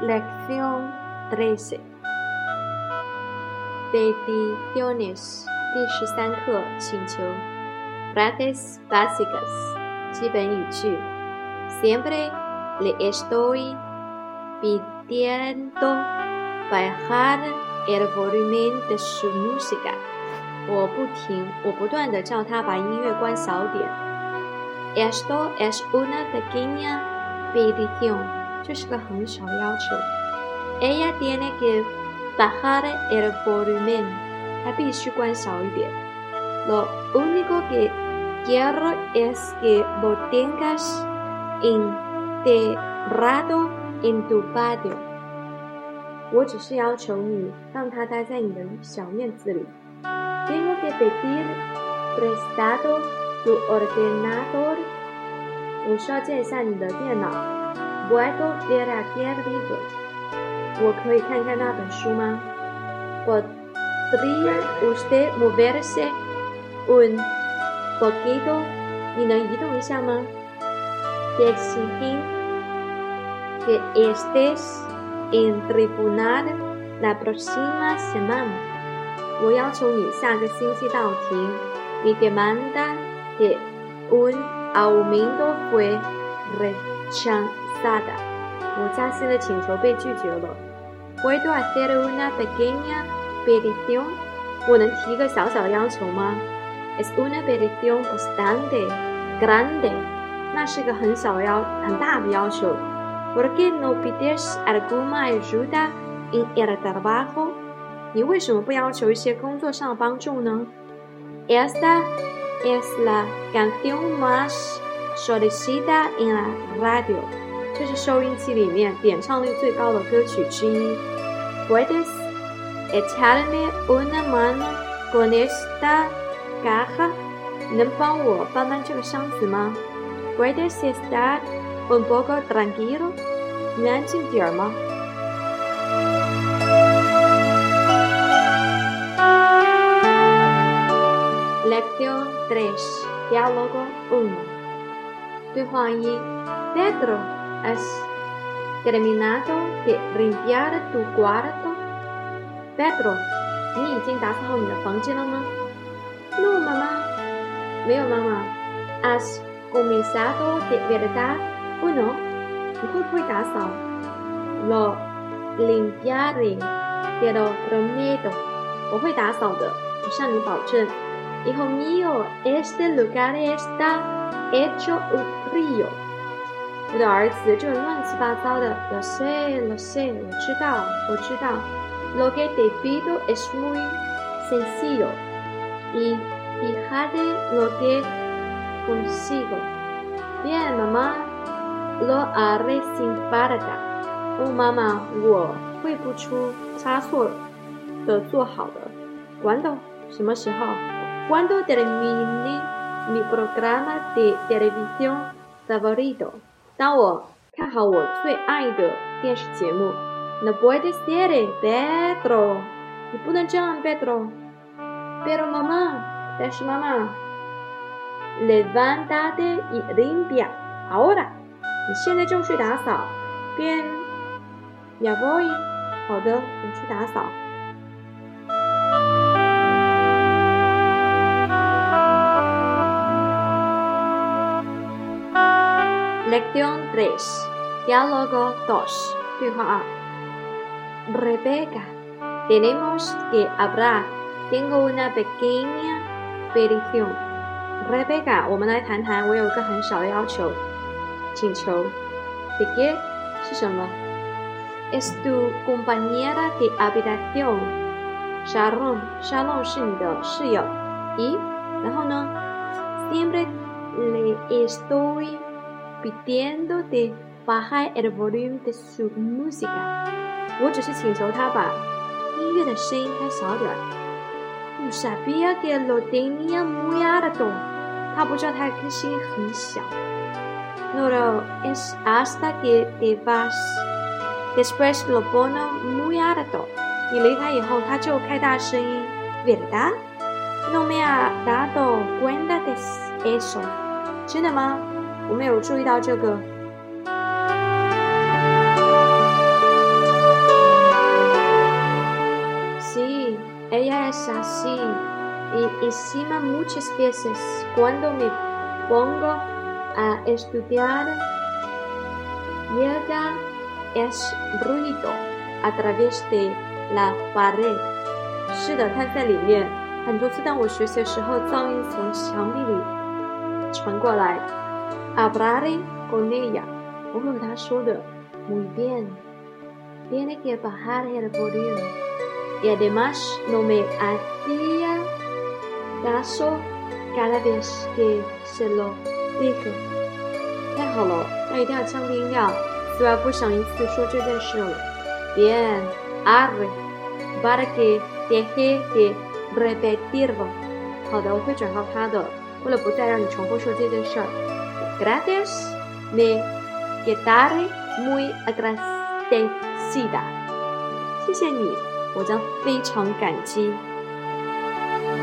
13. Peticiones 第十三课请求 Frases básicas 基本语句 Siempre le estoy pidiendo bajar el volumen de su música 我不停，我不断的叫他把音乐关小点。Esto es una pequeña petición， 这是个很小的要求。Ella tiene que bajar el volumen，她必须关小一点。Lo único que quiero es que lo tengas enterrado en tu patio。我只是要求你让他待在你的小院子里。tengo que pedir prestado tu ordenador. ¿Puedo ver aquel libro? ¿Podría usted moverse un poquito? Te exigen que estés en tribunal la próxima semana. 我要求你下个星期到庭。Mi demanda de un aumento fue rechazada。 我加薪的请求被拒绝了。¿Puedo hacer una pequeña petición？我能提个小小的要求吗？Es una petición bastante grande。那是个很小的要很大的要求。¿Por qué no pides alguna ayuda en el trabajo？你为什么不要求一些工作上的帮助呢？Esta es la canción más solicitada en la radio。 这是收音机里面点唱率最高的歌曲之一。Puedes echarme una mano con esta caja？能帮我搬搬这个箱子吗？Puedes estar un poco tranquilo？你安静点儿吗？Lección 3. Diálogo 1. Pedro, ¿has terminado de limpiar tu cuarto? Pedro, No, mamá. Veo, mamá. ¿Has comenzado de verdad o no? Lo limpiaré, te lo prometo. 我会打扫的，我向你保证。Hijo mío, este lugar está hecho un río。 我的儿子，这乱七八糟的。Lo sé, lo sé，我知道，我知道。Lo que te pido es muy sencillo y fíjate lo que consigo. Bien, mamá, lo haré sin falta。哦，妈妈，我会不出差错的做好的。¿Cuándo？什么时候？Cuando termine mi programa de televisión favorito， 当我看好我最爱的电视节目，No puede ser, Pedro，你不能这样，Pedro。Pero mamá，但是妈妈，levántate y limpia ahora，你现在就去打扫。Bien, ya voy，好的，我去打扫。Lección 3. Diálogo 2. Rebeca, tenemos que hablar. Tengo una pequeña petición. Rebeca, ¿De qué? Es tu compañera de habitación. Sharon, Sharon 是你的室友。咦，然后呢？Siempre le estoy pidiendo de bajar el volumen de su música。我只是请求他把音乐的声音开小点儿。No sabía que lo tenía muy alto。他不知道他的声音很小。No lo es hasta que te vas. Después lo pone muy alto。你离开以后，他就开大声音。¿Verdad? No me ha dado cuenta de eso。真的吗？我没有注意到这个。es así. Y encima muchas veces cuando me pongo a estudiar, llega es ruido a través de la pared. 是的，它在里面。很多次当我学习的时候，噪音从墙壁里传过来。Hablaré con ella，我会和她说的。Muy bien。Tiene que bajar el volumen. Y además no me hacía caso cada vez que se lo dije. 太好了，他一定要降低音量，虽然不想一次说这件事了。Bien, arre, para que deje de repetirlo. 好的，我会转告他的， 为了不再让你重复说这件事儿。Gracias, me quedaré muy agradecida. 谢谢你，我将非常感激。